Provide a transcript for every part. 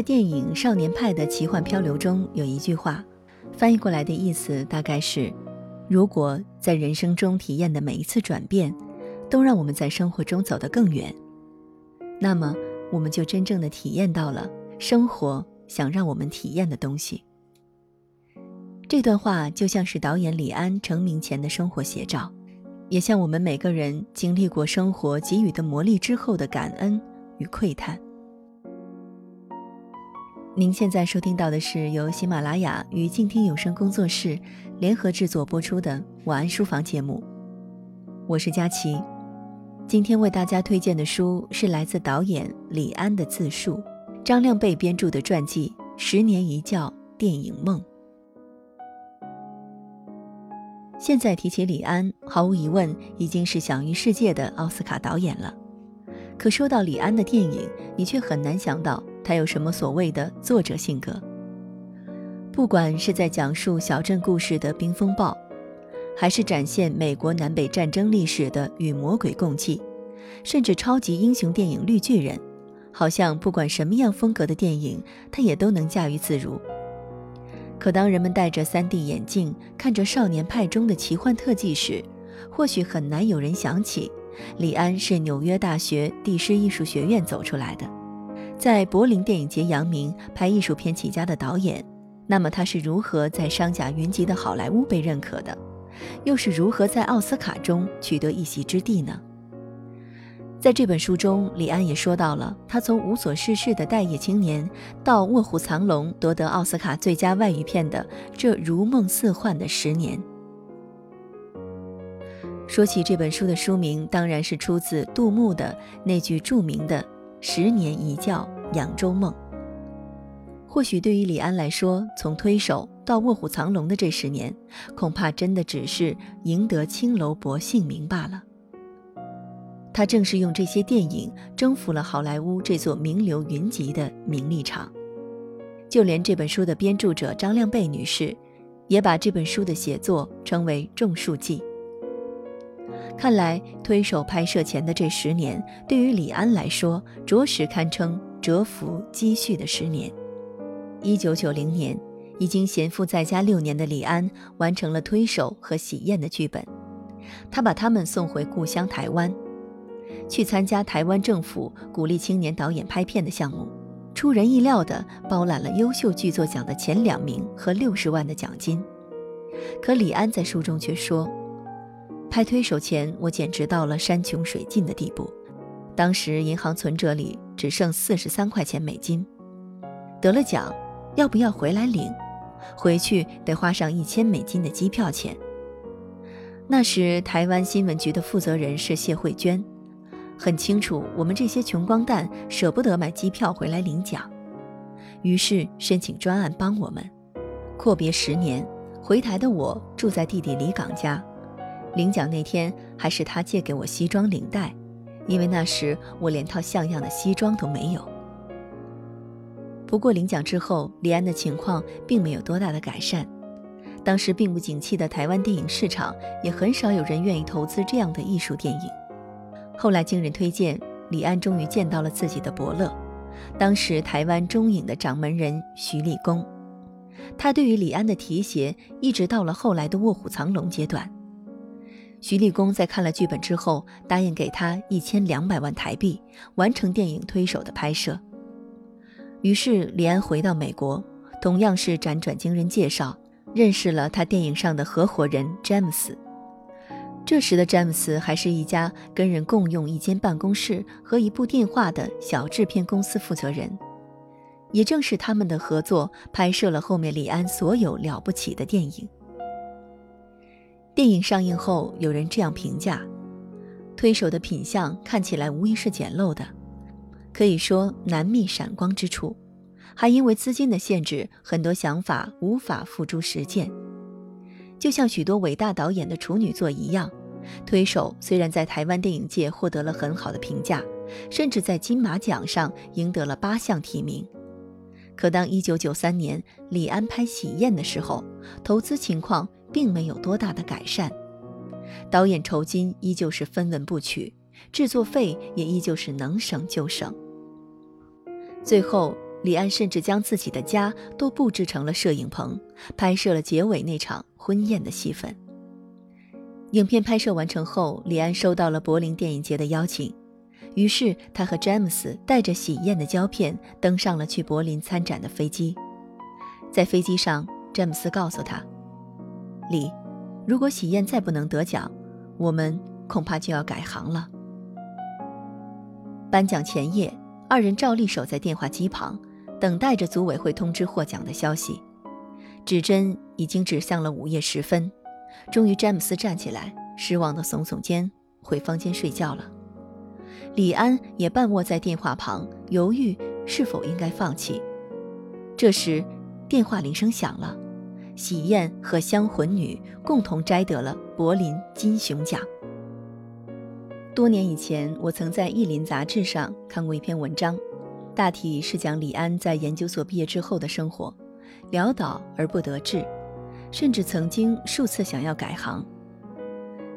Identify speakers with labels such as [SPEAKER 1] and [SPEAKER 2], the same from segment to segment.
[SPEAKER 1] 在电影《少年派的奇幻漂流》中有一句话，翻译过来的意思大概是：如果在人生中体验的每一次转变，都让我们在生活中走得更远，那么我们就真正的体验到了生活想让我们体验的东西。这段话就像是导演李安成名前的生活写照，也像我们每个人经历过生活给予的磨砺之后的感恩与喟叹。您现在收听到的是由喜马拉雅与静听有声工作室联合制作播出的晚安书房节目，我是佳琪。今天为大家推荐的书是来自导演李安的自述，张亮贝编著的传记《十年一觉电影梦》。现在提起李安，毫无疑问已经是享誉世界的奥斯卡导演了。可说到李安的电影，你却很难想到。他有什么所谓的作者性格？不管是在讲述小镇故事的《冰风暴》，还是展现美国南北战争历史的《与魔鬼共济》，甚至超级英雄电影《绿巨人》，好像不管什么样风格的电影，他也都能驾驭自如。可当人们戴着 3D 眼镜看着《少年派》中的奇幻特技时，或许很难有人想起，李安是纽约大学地师艺术学院走出来的。在柏林电影节扬名、拍艺术片起家的导演，那么他是如何在商贾云集的好莱坞被认可的？又是如何在奥斯卡中取得一席之地呢？在这本书中，李安也说到了他从无所事事的待业青年，到《卧虎藏龙》夺得奥斯卡最佳外语片的这如梦似幻的十年。说起这本书的书名，当然是出自杜牧的那句著名的。十年一觉扬州梦。或许对于李安来说，从推手到卧虎藏龙的这十年，恐怕真的只是赢得青楼薄幸名罢了。他正是用这些电影征服了好莱坞这座名流云集的名利场。就连这本书的编著者张亮贝女士，也把这本书的写作称为种树记。看来，推手拍摄前的这十年，对于李安来说，着实堪称蛰伏积蓄的十年。一九九零年，已经闲赋在家六年的李安，完成了推手和喜宴的剧本。他把他们送回故乡台湾，去参加台湾政府鼓励青年导演拍片的项目，出人意料地包揽了优秀剧作奖的前两名和六十万的奖金。可李安在书中却说。拍推手前，我简直到了山穷水尽的地步。当时银行存折里只剩四十三块钱美金。得了奖，要不要回来领？回去得花上一千美金的机票钱。那时台湾新闻局的负责人是谢慧娟，很清楚我们这些穷光蛋舍不得买机票回来领奖，于是申请专案帮我们。阔别十年，回台的我住在弟弟李岗家。领奖那天，还是他借给我西装领带，因为那时我连套像样的西装都没有。不过领奖之后，李安的情况并没有多大的改善。当时并不景气的台湾电影市场，也很少有人愿意投资这样的艺术电影。后来经人推荐，李安终于见到了自己的伯乐，当时台湾中影的掌门人徐立功。他对于李安的提携，一直到了后来的《卧虎藏龙》阶段。徐立功在看了剧本之后，答应给他一千两百万台币，完成电影《推手》的拍摄。于是李安回到美国，同样是辗转经人介绍，认识了他电影上的合伙人詹姆斯。这时的詹姆斯还是一家跟人共用一间办公室和一部电话的小制片公司负责人。也正是他们的合作，拍摄了后面李安所有了不起的电影。电影上映后，有人这样评价：推手的品相看起来无疑是简陋的，可以说难觅闪光之处，还因为资金的限制，很多想法无法付诸实践。就像许多伟大导演的处女作一样，推手虽然在台湾电影界获得了很好的评价，甚至在金马奖上赢得了八项提名，可当1993年李安拍《喜宴》的时候，投资情况。并没有多大的改善，导演酬金依旧是分文不取，制作费也依旧是能省就省。最后，李安甚至将自己的家都布置成了摄影棚，拍摄了结尾那场婚宴的戏份。影片拍摄完成后，李安收到了柏林电影节的邀请，于是他和詹姆斯带着喜宴的胶片登上了去柏林参展的飞机。在飞机上，詹姆斯告诉他：“李，如果喜宴再不能得奖，我们恐怕就要改行了。”颁奖前夜，二人照例守在电话机旁，等待着组委会通知获奖的消息。指针已经指向了午夜时分。终于，詹姆斯站起来，失望地耸耸肩，回房间睡觉了。李安也半卧在电话旁，犹豫是否应该放弃。这时，电话铃声响了，喜宴和香魂女共同摘得了柏林金熊奖。多年以前，我曾在《意林》杂志上看过一篇文章，大体是讲李安在研究所毕业之后的生活，潦倒而不得志。甚至曾经数次想要改行，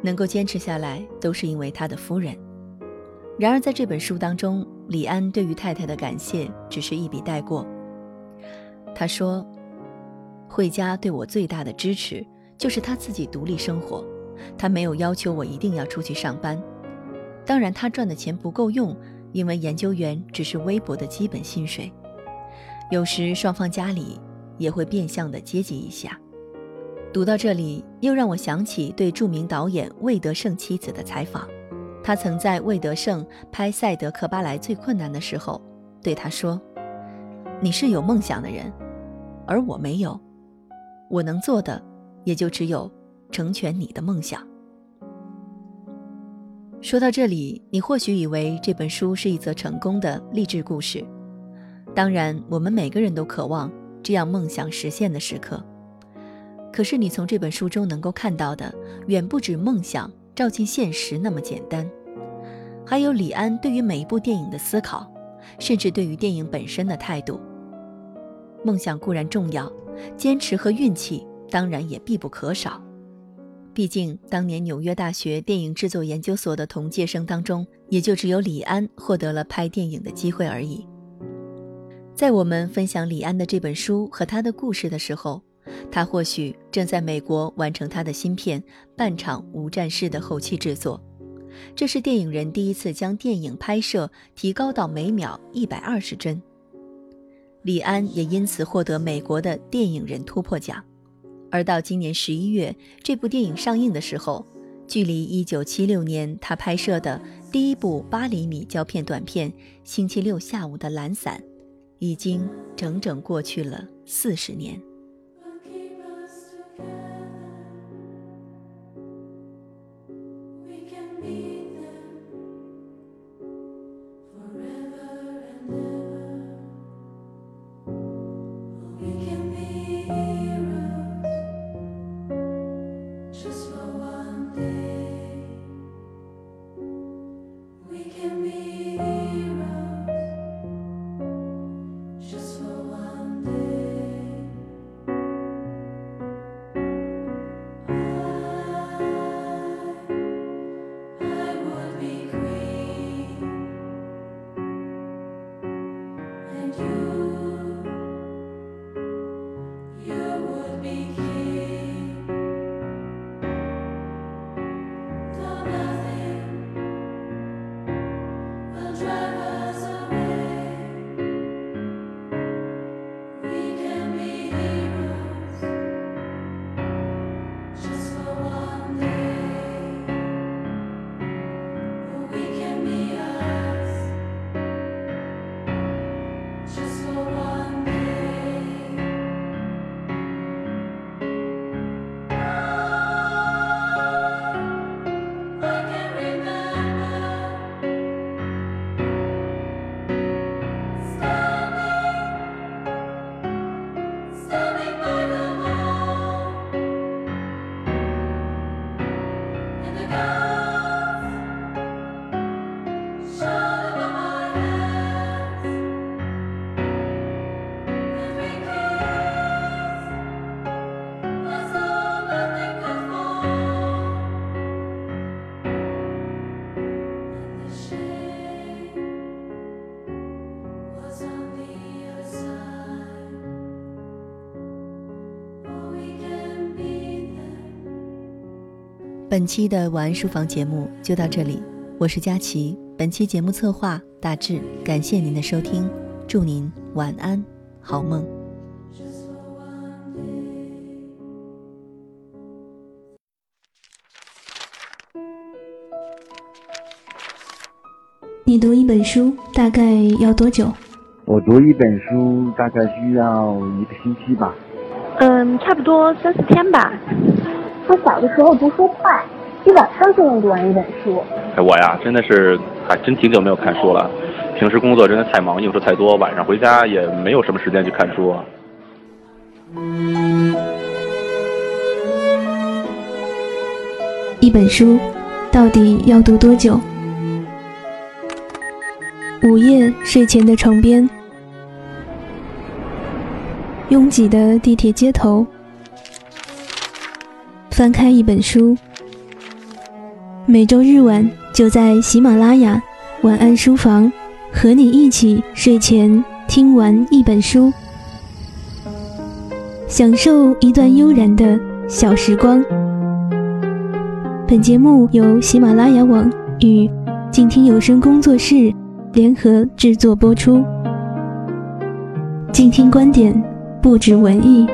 [SPEAKER 1] 能够坚持下来，都是因为他的夫人。然而，在这本书当中，李安对于太太的感谢只是一笔带过。他说：“惠家对我最大的支持就是他自己独立生活，他没有要求我一定要出去上班。当然，他赚的钱不够用，因为研究员只是微薄的基本薪水。有时双方家里也会变相的接济一下。”读到这里，又让我想起对著名导演魏德胜妻子的采访。他曾在魏德胜拍《赛德克巴莱》最困难的时候，对他说：“你是有梦想的人，而我没有。我能做的，也就只有成全你的梦想。”说到这里，你或许以为这本书是一则成功的励志故事。当然，我们每个人都渴望这样梦想实现的时刻。可是，你从这本书中能够看到的，远不止梦想照进现实那么简单，还有李安对于每一部电影的思考，甚至对于电影本身的态度。梦想固然重要，坚持和运气当然也必不可少。毕竟，当年纽约大学电影制作研究所的同届生当中，也就只有李安获得了拍电影的机会而已。在我们分享李安的这本书和他的故事的时候，他或许正在美国完成他的新片《半场无战事》的后期制作，这是电影人第一次将电影拍摄提高到每秒一百二十帧。李安也因此获得美国的电影人突破奖。而到今年十一月，这部电影上映的时候，距离一九七六年他拍摄的第一部八厘米胶片短片《星期六下午的懒散》，已经整整过去了四十年。本期的晚安书房节目就到这里，我是佳琪。本期节目策划大致，感谢您的收听，祝您晚安，好梦。
[SPEAKER 2] 你读一本书大概要多久？
[SPEAKER 3] 我读一本书大概需要一个星期吧。
[SPEAKER 4] 嗯，差不多三四天吧。
[SPEAKER 5] 他小的时候读书快，一晚上就能读完一本书。
[SPEAKER 6] 哎，我呀，真的是还真挺久没有看书了。平时工作真的太忙，应酬太多，晚上回家也没有什么时间去看书。
[SPEAKER 2] 一本书到底要读多久？午夜睡前的床边，拥挤的地铁街头。翻开一本书，每周日晚就在喜马拉雅晚安书房，和你一起睡前听完一本书，享受一段悠然的小时光。本节目由喜马拉雅网与静听有声工作室联合制作播出。静听观点，不止文艺。